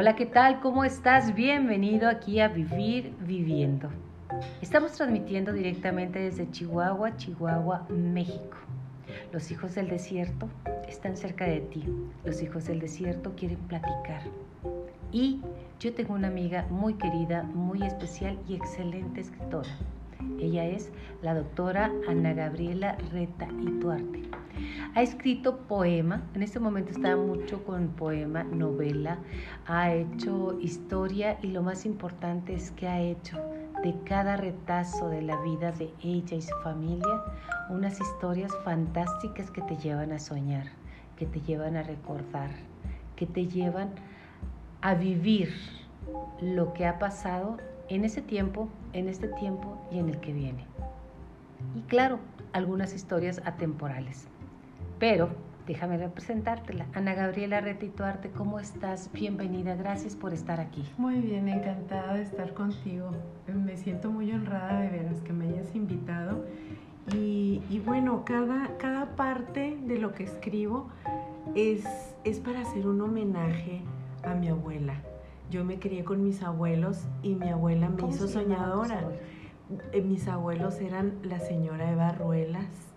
Hola, ¿qué tal? ¿Cómo estás? Bienvenido aquí a Vivir Viviendo. Estamos transmitiendo directamente desde Chihuahua, Chihuahua, México. Los hijos del desierto están cerca de ti. Los hijos del desierto quieren platicar. Y yo tengo una amiga muy querida, muy especial y excelente escritora. Ella es la doctora Ana Gabriela Reta Ituarte. Ha escrito poema, en este momento está mucho con poema, novela, ha hecho historia y lo más importante es que ha hecho de cada retazo de la vida de ella y su familia unas historias fantásticas que te llevan a soñar, que te llevan a recordar, que te llevan a vivir lo que ha pasado en ese tiempo, en este tiempo y en el que viene. Y claro, algunas historias atemporales. Pero déjame representártela. Ana Gabriela Retituarte, ¿cómo estás? Bienvenida, gracias por estar aquí. Muy bien, encantada de estar contigo. Me siento muy honrada de veras que me hayas invitado. Y, y bueno, cada, cada parte de lo que escribo es, es para hacer un homenaje a mi abuela. Yo me crié con mis abuelos y mi abuela me hizo soñadora. Eh, mis abuelos eran la señora Eva Ruelas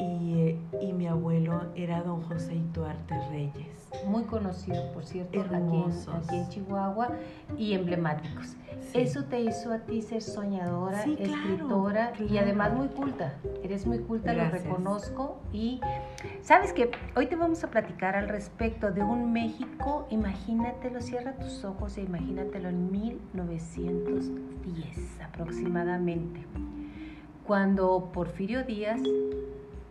y, y, mi abuelo era don José Ituarte Reyes. Muy conocido, por cierto, aquí en, aquí en, Chihuahua y emblemáticos. Eso te hizo a ti ser soñadora, escritora y además muy culta. Eres muy culta, lo reconozco. Y sabes que hoy te vamos a platicar al respecto de un México, imagínatelo, cierra tus ojos e imagínatelo en 1910 aproximadamente, cuando Porfirio Díaz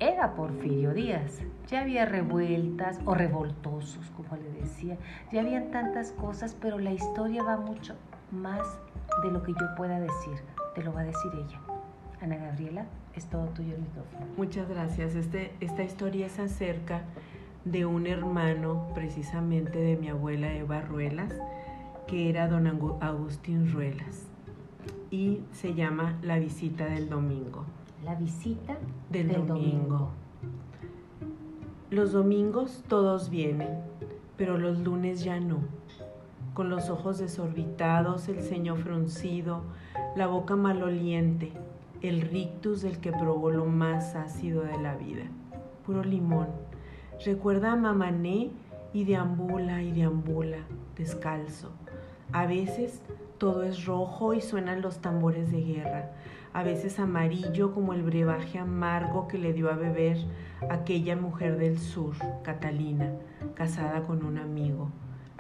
era Porfirio Díaz. Ya había revueltas o revoltosos, como le decía. Ya habían tantas cosas, pero la historia va mucho más de lo que yo pueda decir. Te lo va a decir ella. Ana Gabriela, es todo tuyo el micrófono. Muchas gracias. Este, esta historia es acerca de un hermano precisamente de mi abuela Eva Ruelas, que era don Agustín Ruelas. Y se llama La visita del domingo. La visita del, domingo. Los domingos todos vienen, pero los lunes ya no. Con los ojos desorbitados, el ceño fruncido, la boca maloliente, el rictus del que probó lo más ácido de la vida. Puro limón. Recuerda a Mamané y deambula y deambula, descalzo. A veces todo es rojo y suenan los tambores de guerra a veces amarillo como el brebaje amargo que le dio a beber aquella mujer del sur, Catalina, casada con un amigo.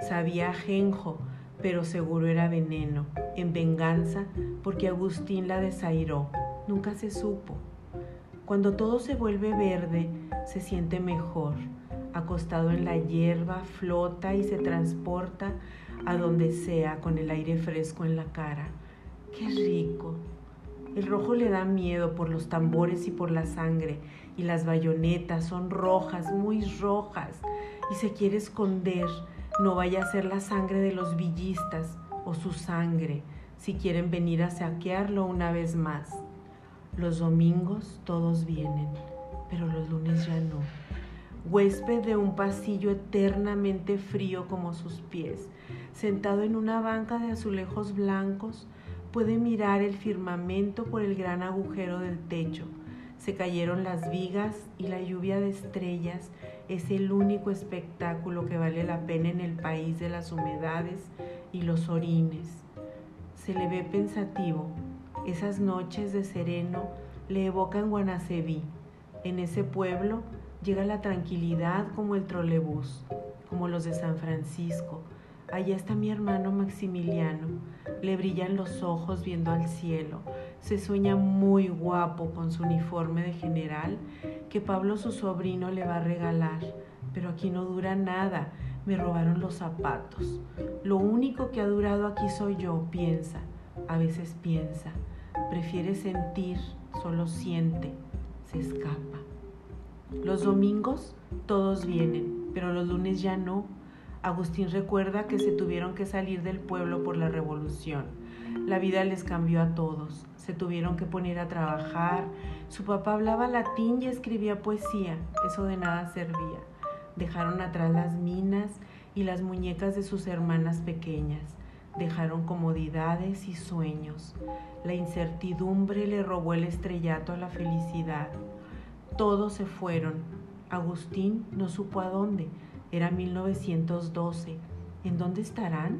Sabía ajenjo, pero seguro era veneno, en venganza porque Agustín la desairó. Nunca se supo. Cuando todo se vuelve verde, se siente mejor. Acostado en la hierba, flota y se transporta a donde sea con el aire fresco en la cara. Qué rico, el rojo le da miedo por los tambores y por la sangre, y las bayonetas son rojas, muy rojas, y se quiere esconder, no vaya a ser la sangre de los villistas o su sangre, si quieren venir a saquearlo una vez más. Los domingos todos vienen, pero los lunes ya no. Huésped de un pasillo eternamente frío como sus pies, sentado en una banca de azulejos blancos, puede mirar el firmamento por el gran agujero del techo. Se cayeron las vigas y la lluvia de estrellas es el único espectáculo que vale la pena en el país de las humedades y los orines. Se le ve pensativo. Esas noches de sereno le evocan Guanacebí. En ese pueblo llega la tranquilidad como el trolebús, como los de San Francisco, Allá está mi hermano Maximiliano. Le brillan los ojos viendo al cielo. Se sueña muy guapo con su uniforme de general que Pablo su sobrino le va a regalar. Pero aquí no dura nada. Me robaron los zapatos. Lo único que ha durado aquí soy yo, piensa. A veces piensa. Prefiere sentir, solo siente. Se escapa. Los domingos todos vienen, pero los lunes ya no Agustín recuerda que se tuvieron que salir del pueblo por la revolución. La vida les cambió a todos. Se tuvieron que poner a trabajar. Su papá hablaba latín y escribía poesía. Eso de nada servía. Dejaron atrás las minas y las muñecas de sus hermanas pequeñas. Dejaron comodidades y sueños. La incertidumbre le robó el estrellato a la felicidad. Todos se fueron. Agustín no supo a dónde. Era 1912. ¿En dónde estarán?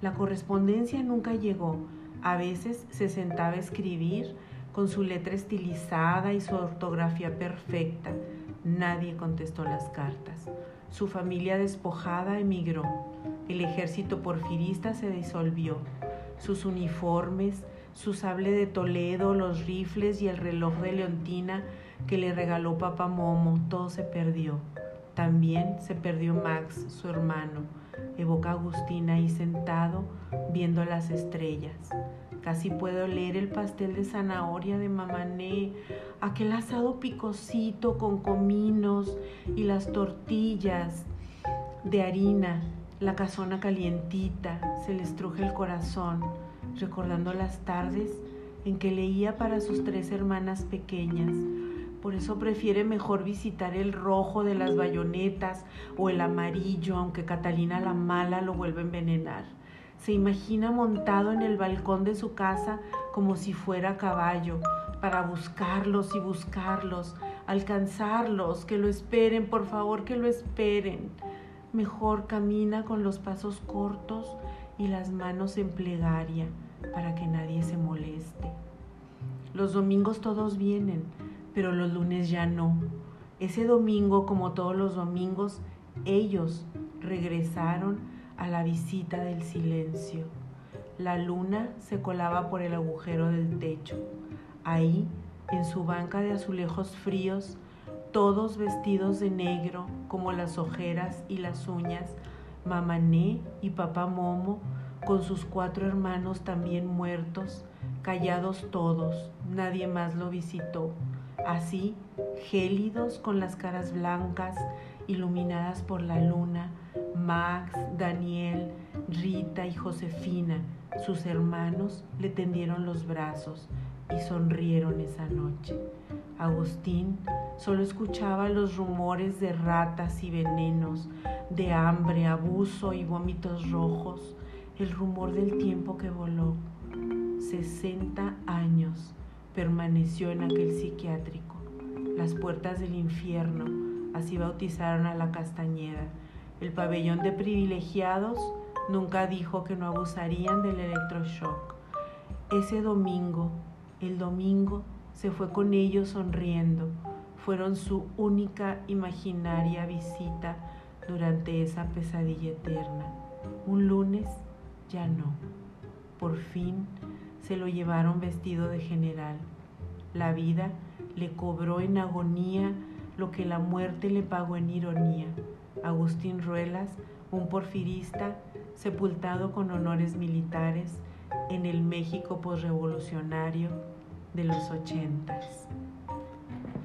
La correspondencia nunca llegó. A veces se sentaba a escribir con su letra estilizada y su ortografía perfecta. Nadie contestó las cartas. Su familia despojada emigró. El ejército porfirista se disolvió. Sus uniformes, su sable de Toledo, los rifles y el reloj de Leontina que le regaló papá Momo, todo se perdió. También se perdió Max, su hermano. Evoca a Agustín ahí sentado viendo las estrellas. Casi puedo leer el pastel de zanahoria de Mamané, aquel asado picosito con cominos y las tortillas de harina, la casona calientita, se le estruje el corazón, recordando las tardes en que leía para sus tres hermanas pequeñas. Por eso prefiere mejor visitar el rojo de las bayonetas o el amarillo, aunque Catalina la mala lo vuelve a envenenar. Se imagina montado en el balcón de su casa como si fuera caballo, para buscarlos y buscarlos, alcanzarlos, que lo esperen, por favor, que lo esperen. Mejor camina con los pasos cortos y las manos en plegaria para que nadie se moleste. Los domingos todos vienen, pero los lunes ya no. Ese domingo, como todos los domingos, ellos regresaron a la visita del silencio. La luna se colaba por el agujero del techo. Ahí, en su banca de azulejos fríos, todos vestidos de negro como las ojeras y las uñas, Mamané y Papá Momo, con sus cuatro hermanos también muertos, callados todos, nadie más lo visitó. Así, gélidos con las caras blancas, iluminadas por la luna, Max, Daniel, Rita y Josefina, sus hermanos, le tendieron los brazos y sonrieron esa noche. Agustín solo escuchaba los rumores de ratas y venenos, de hambre, abuso y vómitos rojos, el rumor del tiempo que voló. 60 años permaneció en aquel psiquiátrico. Las puertas del infierno, así bautizaron a la Castañeda el pabellón de privilegiados nunca dijo que no abusarían del electroshock. Ese domingo, el domingo, se fue con ellos sonriendo. Fueron su única imaginaria visita durante esa pesadilla eterna. Un lunes ya no. Por fin se lo llevaron vestido de general. La vida le cobró en agonía lo que la muerte le pagó en ironía. Agustín Ruelas, un porfirista sepultado con honores militares en el México posrevolucionario de los ochentas.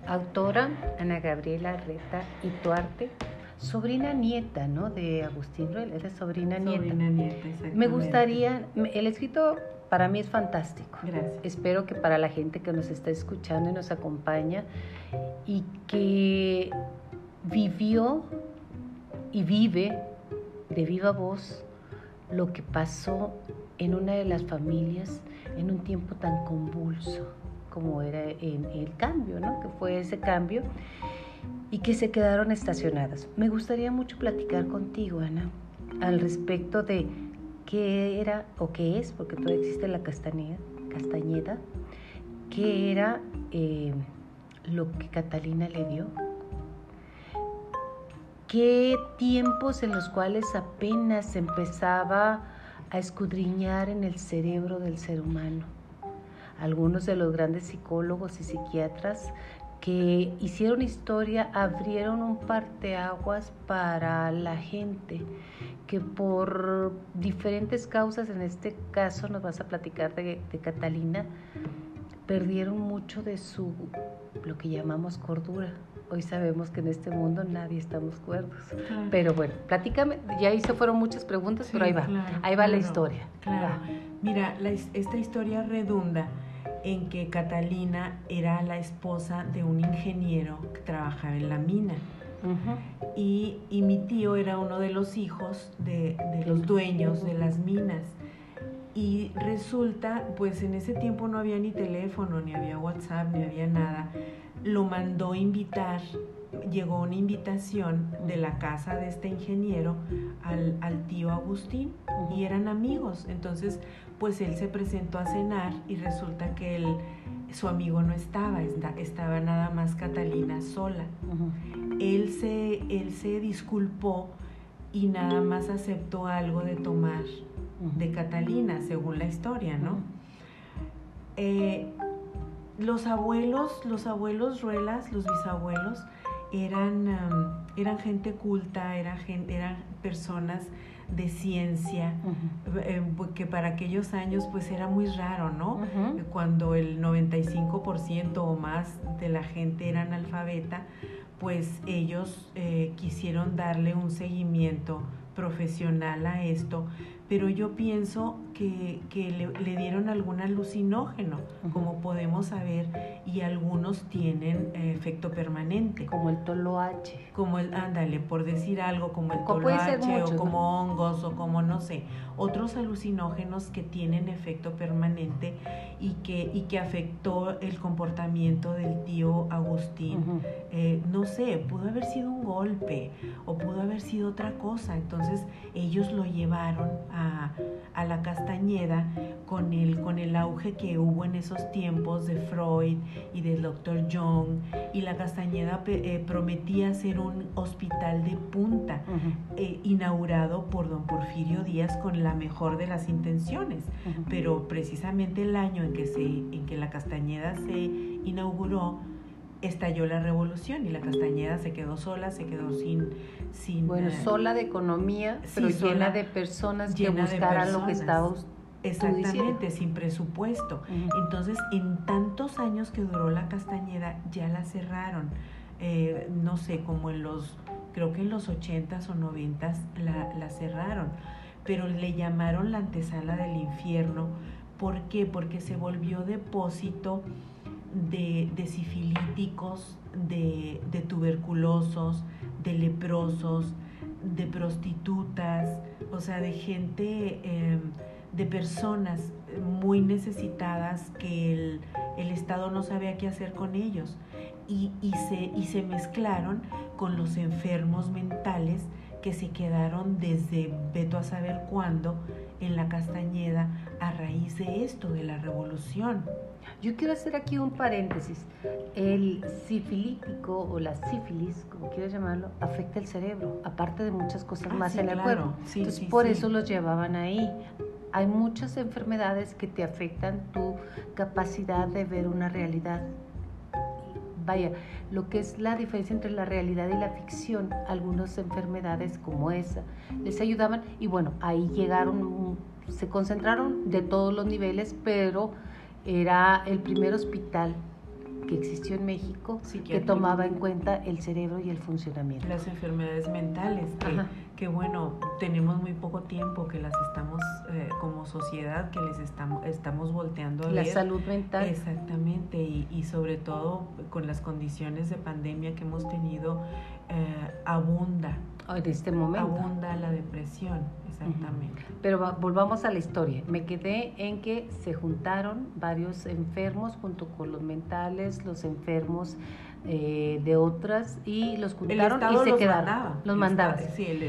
Autora Ana Gabriela Reta y Tuarte, sobrina nieta, ¿no? De Agustín Ruelas, es sobrina, sobrina nieta. Me gustaría, el escrito para mí es fantástico. Gracias. Espero que para la gente que nos está escuchando y nos acompaña y que vivió y vive de viva voz lo que pasó en una de las familias en un tiempo tan convulso como era en el cambio, ¿no? Que fue ese cambio y que se quedaron estacionadas. Me gustaría mucho platicar contigo, Ana, al respecto de qué era o qué es, porque todavía existe la castañeda, castañeda qué era eh, lo que Catalina le dio qué tiempos en los cuales apenas empezaba a escudriñar en el cerebro del ser humano. Algunos de los grandes psicólogos y psiquiatras que hicieron historia abrieron un parteaguas para la gente que por diferentes causas, en este caso nos vas a platicar de, de Catalina, perdieron mucho de su, lo que llamamos cordura, hoy sabemos que en este mundo nadie estamos cuerdos. Pero bueno, platícame, ya ahí se fueron muchas preguntas, pero ahí va, ahí va la historia. Claro. Mira, esta historia redunda en que Catalina era la esposa de un ingeniero que trabajaba en la mina. y, mi tío era uno de los hijos de, de los dueños de las minas. Y resulta, pues en ese tiempo no había ni teléfono, ni había WhatsApp, ni había nada. Lo mandó invitar, llegó una invitación de la casa de este ingeniero al, al tío Agustín y eran amigos. Entonces, pues él se presentó a cenar y resulta que él, su amigo no estaba, estaba nada más Catalina sola. él, se, él se disculpó y nada más aceptó algo de tomar de Catalina, según la historia, ¿no? Eh, los abuelos, los abuelos Ruelas, los bisabuelos, eran, eran gente culta, eran, eran personas de ciencia, eh, que para aquellos años pues era muy raro, ¿no? Cuando el 95% o más de la gente era analfabeta, pues ellos eh, quisieron darle un seguimiento profesional a esto. Pero yo pienso que, le, dieron algún alucinógeno, como podemos saber, y algunos tienen eh, efecto permanente. Como el toloache. Como el, ándale, por decir algo, como el toloache o como hongos o como no sé, otros alucinógenos que tienen efecto permanente y que, y que afectó el comportamiento del tío Agustín. Eh, no sé, pudo haber sido un golpe o pudo haber sido otra cosa. Entonces ellos lo llevaron a a, la Castañeda con el, con el auge que hubo en esos tiempos de Freud y del Dr. Jung y la Castañeda eh, prometía ser un hospital de punta eh, inaugurado por don Porfirio Díaz con la mejor de las intenciones, pero precisamente el año en que, se, en que la Castañeda se inauguró, estalló la revolución y la Castañeda se quedó sola, se quedó sin... sin bueno, sola de economía, pero llena de personas que buscaran lo que estaba Exactamente, sin presupuesto. Entonces, en tantos años que duró la Castañeda, ya la cerraron. Eh, no sé, como en los, creo que en los ochentas o noventas la, la cerraron. Pero le llamaron la antesala del infierno. ¿Por qué? Porque se volvió depósito de, de sifilíticos, de, tuberculosos, de leprosos, de prostitutas, o sea, de gente, em, de personas muy necesitadas que el, Estado no sabía qué hacer con ellos. Y, se, y se mezclaron con los enfermos mentales que se quedaron desde veto a saber cuándo en la Castañeda a raíz de esto, de la revolución. Yo quiero hacer aquí un paréntesis. El sifilítico o la sífilis, como quieras llamarlo, afecta el cerebro, aparte de muchas cosas ah, más en el cuerpo. Entonces, por eso los llevaban ahí. Hay muchas enfermedades que te afectan tu capacidad de ver una realidad. Vaya, lo que es la diferencia entre la realidad y la ficción, algunas enfermedades como esa les ayudaban y bueno, ahí llegaron, se concentraron de todos los niveles, pero era el primer hospital que existió en México que tomaba en cuenta el cerebro y el funcionamiento. Las enfermedades mentales, que, bueno, tenemos muy poco tiempo que las estamos, eh, como sociedad, que les estamos, estamos volteando a La salud mental. Exactamente, y, y, sobre todo con las condiciones de pandemia que hemos tenido, eh, abunda. En este momento. Abunda la depresión. Exactamente. Pero volvamos a la historia. Me quedé en que se juntaron varios enfermos junto con los mentales, los enfermos eh, de otras y los juntaron y se quedaron. los mandaban.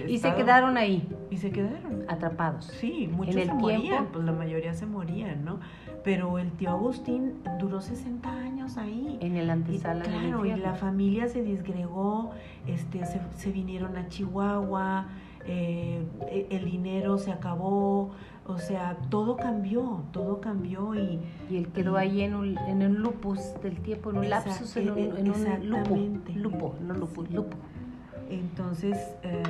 y se quedaron ahí. Y se quedaron. Atrapados. Sí, muchos se morían, pues la mayoría se morían, ¿no? Pero el tío Agustín duró 60 años ahí. En el antesala. Y, claro, y la familia se disgregó, este, se, se vinieron a Chihuahua, eh, e, el dinero se acabó, o sea, todo cambió, todo cambió y... Y él quedó ahí en un, en un lupus del tiempo, en un lapsus, en un, en un lupo, lupo, no lupus, lupo. Entonces, eh,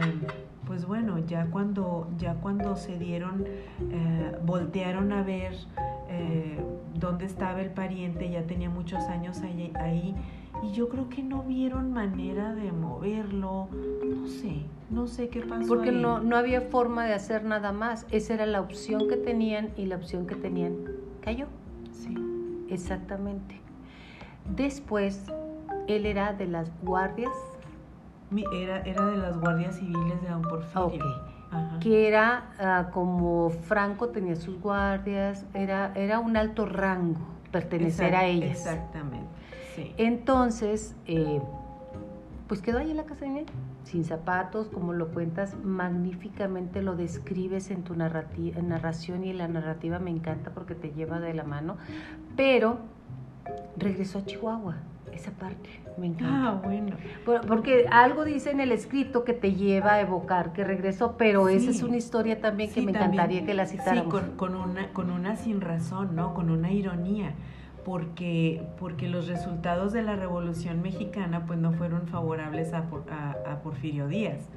pues bueno, ya cuando, ya cuando se dieron, eh, voltearon a ver dónde estaba el pariente, ya tenía muchos años ahí, ahí y yo creo que no vieron manera de moverlo, no sé, no sé qué pasó. Porque No, no había forma de hacer nada más, esa era la opción que tenían y la opción que tenían cayó. Sí. Exactamente. Después, él era de las guardias era, era de las guardias civiles de Don Porfirio. Que era ah, como Franco tenía sus guardias, era, era un alto rango pertenecer a ellas. Exactamente. Entonces, eh, pues quedó ahí en la casa de él, sin zapatos, como lo cuentas, magníficamente lo describes en tu narración y la narrativa me encanta porque te lleva de la mano, pero regresó a Chihuahua, esa parte, me encanta. Ah, bueno. Porque algo dice en el escrito que te lleva a evocar que regresó, pero esa es una historia también que me encantaría que la citáramos. Sí, con, una, con una sin razón, ¿no? Con una ironía porque, porque los resultados de la Revolución Mexicana pues no fueron favorables a, a, Porfirio Díaz,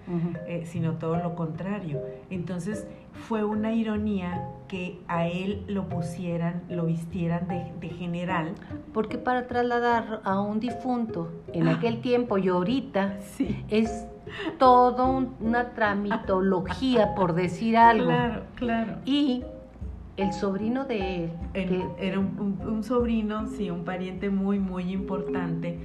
eh, sino todo lo contrario. Entonces fue una ironía que a él lo pusieran, lo vistieran de, general. Porque para trasladar a un difunto en aquel tiempo y ahorita es todo una tramitología, por decir algo. Claro, claro. Y el sobrino de él. era un, sobrino, sí, un pariente muy, muy importante.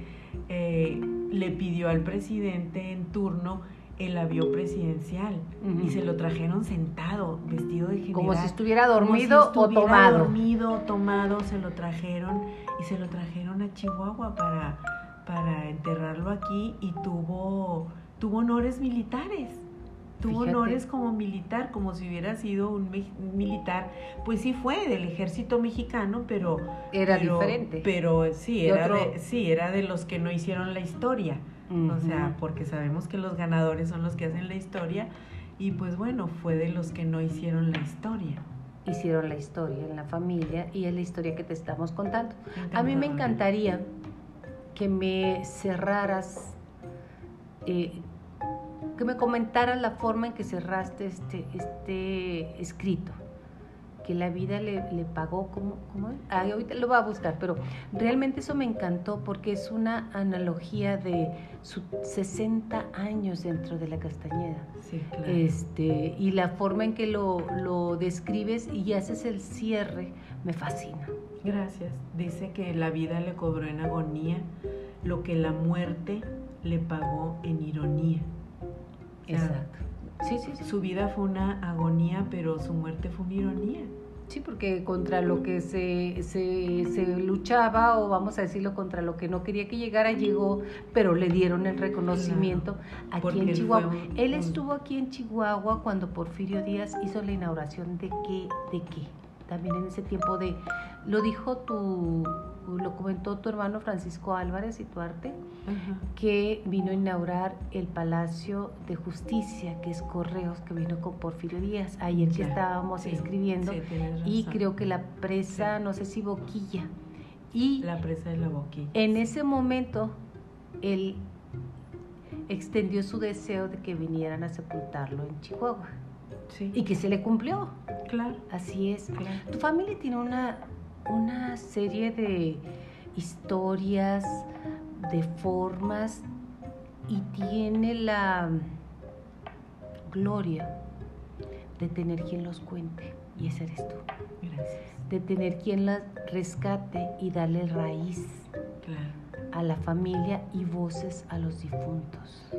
Eh, le pidió al presidente en turno el avión presidencial y se lo trajeron sentado, vestido de general. Como si estuviera dormido o tomado. dormido, tomado, se lo trajeron y se lo trajeron a Chihuahua para, para enterrarlo aquí y tuvo, tuvo honores militares tuvo honores como militar, como si hubiera sido un militar, pues sí fue del ejército mexicano, pero era diferente. Pero sí, era de, sí, era de los que no hicieron la historia. O sea, porque sabemos que los ganadores son los que hacen la historia y pues bueno, fue de los que no hicieron la historia. Hicieron la historia en la familia y es la historia que te estamos contando. A mí me encantaría que me cerraras eh, que me comentaras la forma en que cerraste este, este escrito, que la vida le, pagó, como ¿cómo ahorita lo va a buscar, pero realmente eso me encantó porque es una analogía de sus 60 años dentro de la Castañeda. Sí, claro. Este, y la forma en que lo, lo describes y haces el cierre me fascina. Gracias. Dice que la vida le cobró en agonía lo que la muerte le pagó en ironía. Exacto. Sí, sí, Su vida fue una agonía, pero su muerte fue una ironía. Sí, porque contra lo que se, se, luchaba, o vamos a decirlo, contra lo que no quería que llegara, llegó, pero le dieron el reconocimiento aquí en Chihuahua. Él estuvo aquí en Chihuahua cuando Porfirio Díaz hizo la inauguración de qué, de qué. También en ese tiempo de, lo dijo tu lo comentó tu hermano Francisco Álvarez y Tuarte, que vino a inaugurar el Palacio de Justicia, que es Correos, que vino con Porfirio Díaz. Ayer ya estábamos escribiendo y creo que la presa, no sé si Boquilla. Y la presa de la Boquilla. En ese momento, él extendió su deseo de que vinieran a sepultarlo en Chihuahua. Y que se le cumplió. Claro. Así es. Tu familia tiene una una serie de historias, de formas y tiene la gloria de tener quien los cuente y ese eres tú. Gracias. De tener quien las rescate y darle raíz a la familia y voces a los difuntos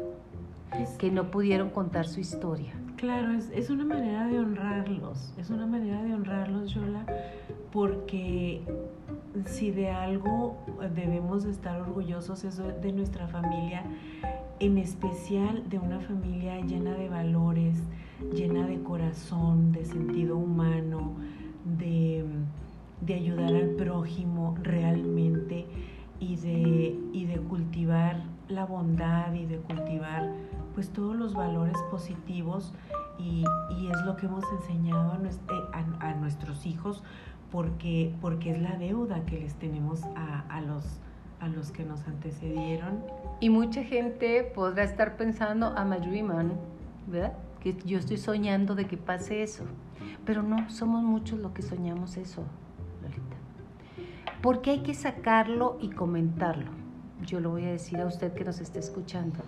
que no pudieron contar su historia. Claro, es, una manera de honrarlos, es una manera de honrarlos, Yola, porque si de algo debemos estar orgullosos es de nuestra familia, en especial de una familia llena de valores, llena de corazón, de sentido humano, de, de ayudar al prójimo realmente y de, y de cultivar la bondad y de cultivar pues todos los valores positivos y, es lo que hemos enseñado a, eh, a, nuestros hijos porque, porque es la deuda que les tenemos a, a, los, a los que nos antecedieron. Y mucha gente podrá estar pensando, a dreamer, ¿verdad? Que yo estoy soñando de que pase eso. Pero no, somos muchos los que soñamos eso, Lolita. Porque hay que sacarlo y comentarlo. Yo lo voy a decir a usted que nos está escuchando.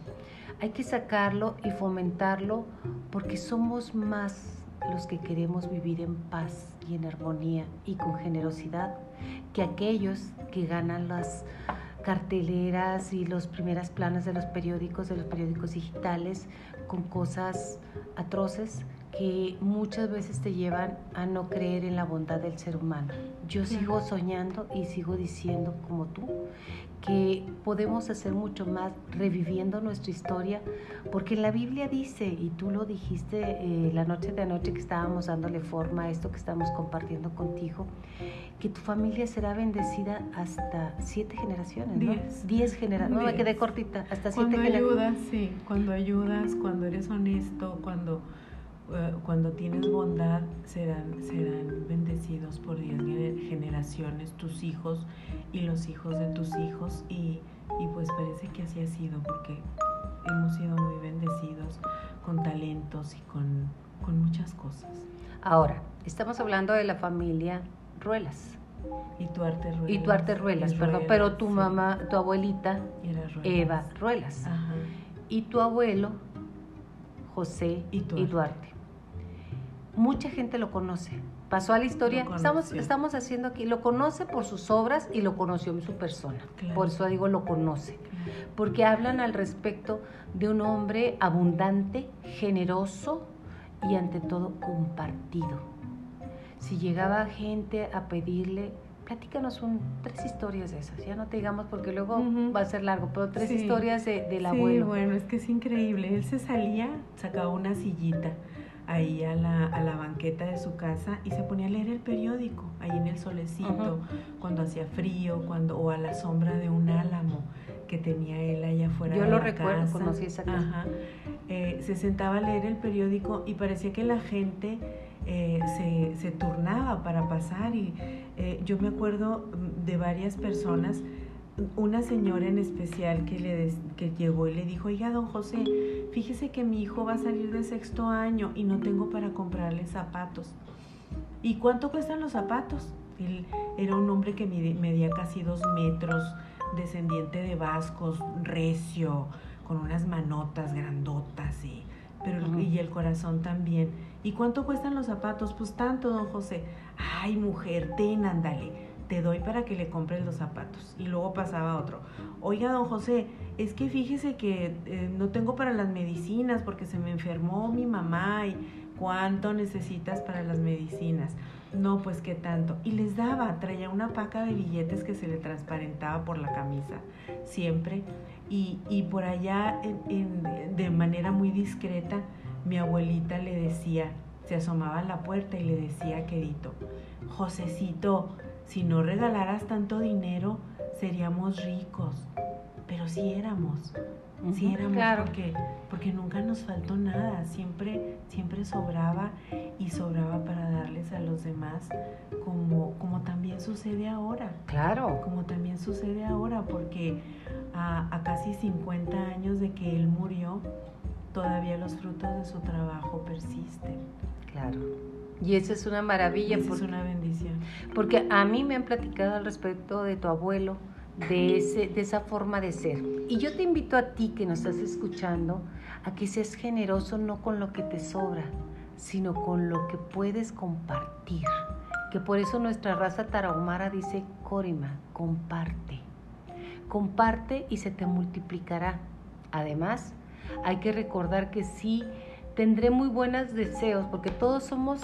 Hay que sacarlo y fomentarlo porque somos más los que queremos vivir en paz y en armonía y con generosidad que aquellos que ganan las carteleras y los primeras planas de los periódicos, de los periódicos digitales, con cosas atroces que muchas veces te llevan a no creer en la bondad del ser humano. Yo sigo soñando y sigo diciendo como tú que podemos hacer mucho más reviviendo nuestra historia, porque en la Biblia dice, y tú lo dijiste eh, la noche de anoche que estábamos dándole forma a esto que estamos compartiendo contigo, que tu familia será bendecida hasta siete generaciones, ¿no? Diez. Diez generaciones. No, me quedé cortita, hasta siete Cuando generaciones. ayudas, sí, cuando ayudas, cuando eres honesto, cuando, cuando tienes bondad, serán, serán bendecidos por diez gener- generaciones tus hijos y los hijos de tus hijos y, y pues parece que así ha sido porque hemos sido muy bendecidos con talentos y con, con muchas cosas. Ahora, estamos hablando de la familia Ruelas. Y tu arte ruedas. Y tu arte Ruelas, y perdón, pero tu sí, mamá, tu abuelita, era. Eva Ruelas. Ajá. y tu abuelo José Y Duarte. Duarte. Mucha gente lo conoce. Pasó a la historia. Estamos, estamos haciendo aquí. Lo conoce por sus obras y lo conoció en su persona. Claro. Por eso digo lo conoce. Claro. Porque hablan al respecto de un hombre abundante, generoso y ante todo compartido. Si llegaba gente a pedirle, platícanos un, tres historias de esas. Ya no te digamos porque luego va a ser largo, pero tres Sí. historias de- del Sí, abuelo. bueno, es que es increíble. Él se salía, sacaba una sillita ahí a la, a la banqueta de su casa y se ponía a leer el periódico, ahí en el solecito, cuando hacía frío, cuando, o a la sombra de un álamo que tenía él allá afuera Yo de lo la recuerdo, casa. conocí esa casa. Ajá. Eh, se sentaba a leer el periódico y parecía que la gente eh, se, se turnaba para pasar y eh, yo me acuerdo mm, de varias personas una señora en especial que, le des- que llegó y le dijo, oiga, don José, fíjese que mi hijo va a salir de sexto año y no tengo para comprarle zapatos. ¿Y cuánto cuestan los zapatos? Él era un hombre que medía casi dos metros, descendiente de vascos, recio, con unas manotas grandotas y, pero, el- Ujú. y el corazón también. ¿Y cuánto cuestan los zapatos? Pues tanto, don José. Ay, mujer, ten, ándale te doy para que le compres los zapatos. Y luego pasaba otro. Oiga, don José, es que fíjese que eh, no tengo para las medicinas porque se me enfermó mi mamá y cuánto necesitas para las medicinas. No, pues qué tanto. Y les daba, traía una paca de billetes que se le transparentaba por la camisa, siempre. Y, y por allá, de manera muy discreta, mi abuelita le decía, se asomaba a la puerta y le decía quedito, Josecito, si no regalaras tanto dinero, seríamos ricos. Pero sí éramos, sí Ujú, éramos claro. porque, porque nunca nos faltó nada, siempre, siempre sobraba y sobraba para darles a los demás, como, como también sucede ahora, Claro. como también sucede ahora, porque a, a casi 50 años de que él murió, todavía los frutos de su trabajo persisten. Claro. Y eso es una maravilla Esa es porque, una bendición. porque a mí me han platicado al respecto de tu abuelo, de, ese, de esa forma de ser. Y yo te invito a ti que nos estás escuchando a que seas generoso no con lo que te sobra, sino con lo que puedes compartir. Que por eso nuestra raza tarahumara dice, Corima, comparte. Comparte y se te multiplicará. Además, hay que recordar que sí tendré muy buenos deseos, porque todos somos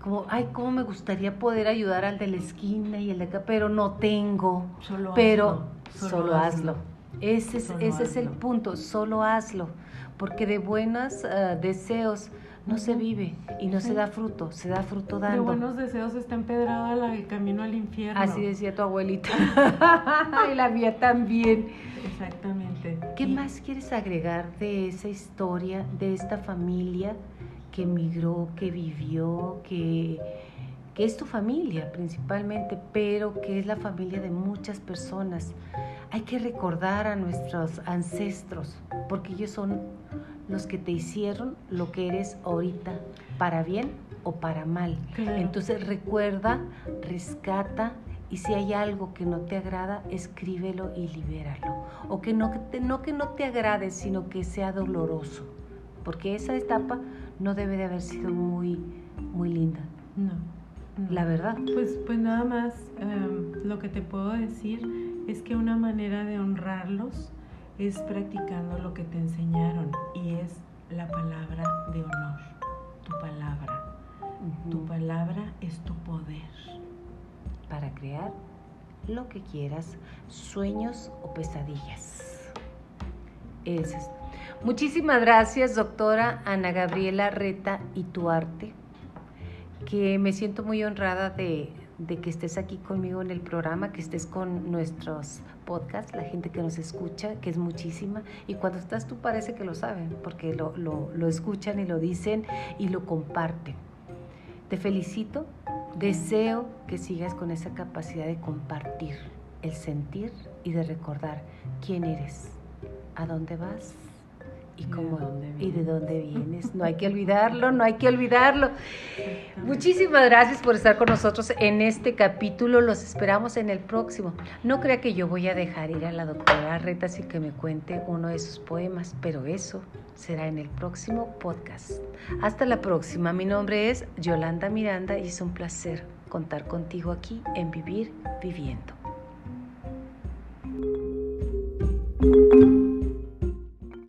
como, ay, cómo me gustaría poder ayudar al de la esquina y el de acá, pero no tengo. Solo pero hazlo, solo, hazlo. Ese, es, Solo ese es el punto, solo hazlo, porque de buenos eh, deseos no se vive y no se da fruto, se da fruto De dando. buenos deseos está empedrado el camino al infierno. Así decía tu abuelita. y la mía también. Exactamente. ¿Qué más quieres agregar de esa historia, de esta familia que emigró, que vivió, que, que es tu familia principalmente, pero que es la familia de muchas personas? Hay que recordar a nuestros ancestros, porque ellos son los que te hicieron lo que eres ahorita, para bien o para mal. Claro. Entonces recuerda, rescata y si hay algo que no te agrada, escríbelo y libéralo. O que no, no que no te agrade, sino que sea doloroso. Porque esa etapa no debe de haber sido muy, muy linda. No, la verdad. Pues, pues nada más, em, lo que te puedo decir es que una manera de honrarlos es practicando lo que te enseñaron y es la palabra de honor, tu palabra. Tu palabra es tu poder. Para crear lo que quieras, sueños o pesadillas. Ese es. Muchísimas gracias, doctora Ana Gabriela Reta y tu arte, que me siento muy honrada de, de que estés aquí conmigo en el programa, que estés con nuestros podcasts, la gente que nos escucha, que es muchísima, y cuando estás tú parece que lo saben, porque lo, lo, lo escuchan y lo dicen y lo comparten. Te felicito, deseo que sigas con esa capacidad de compartir el sentir y de recordar quién eres, a dónde vas y cómo y de dónde vienes. No hay que olvidarlo, no hay que olvidarlo. Muchísimas gracias por estar con nosotros en este capítulo. Los esperamos en el próximo. No crea que yo voy a dejar ir a la doctora Reta sin que me cuente uno de sus poemas, pero eso será en el próximo podcast. Hasta la próxima. Mi nombre es Yolanda Miranda y es un placer contar contigo aquí en Vivir Viviendo.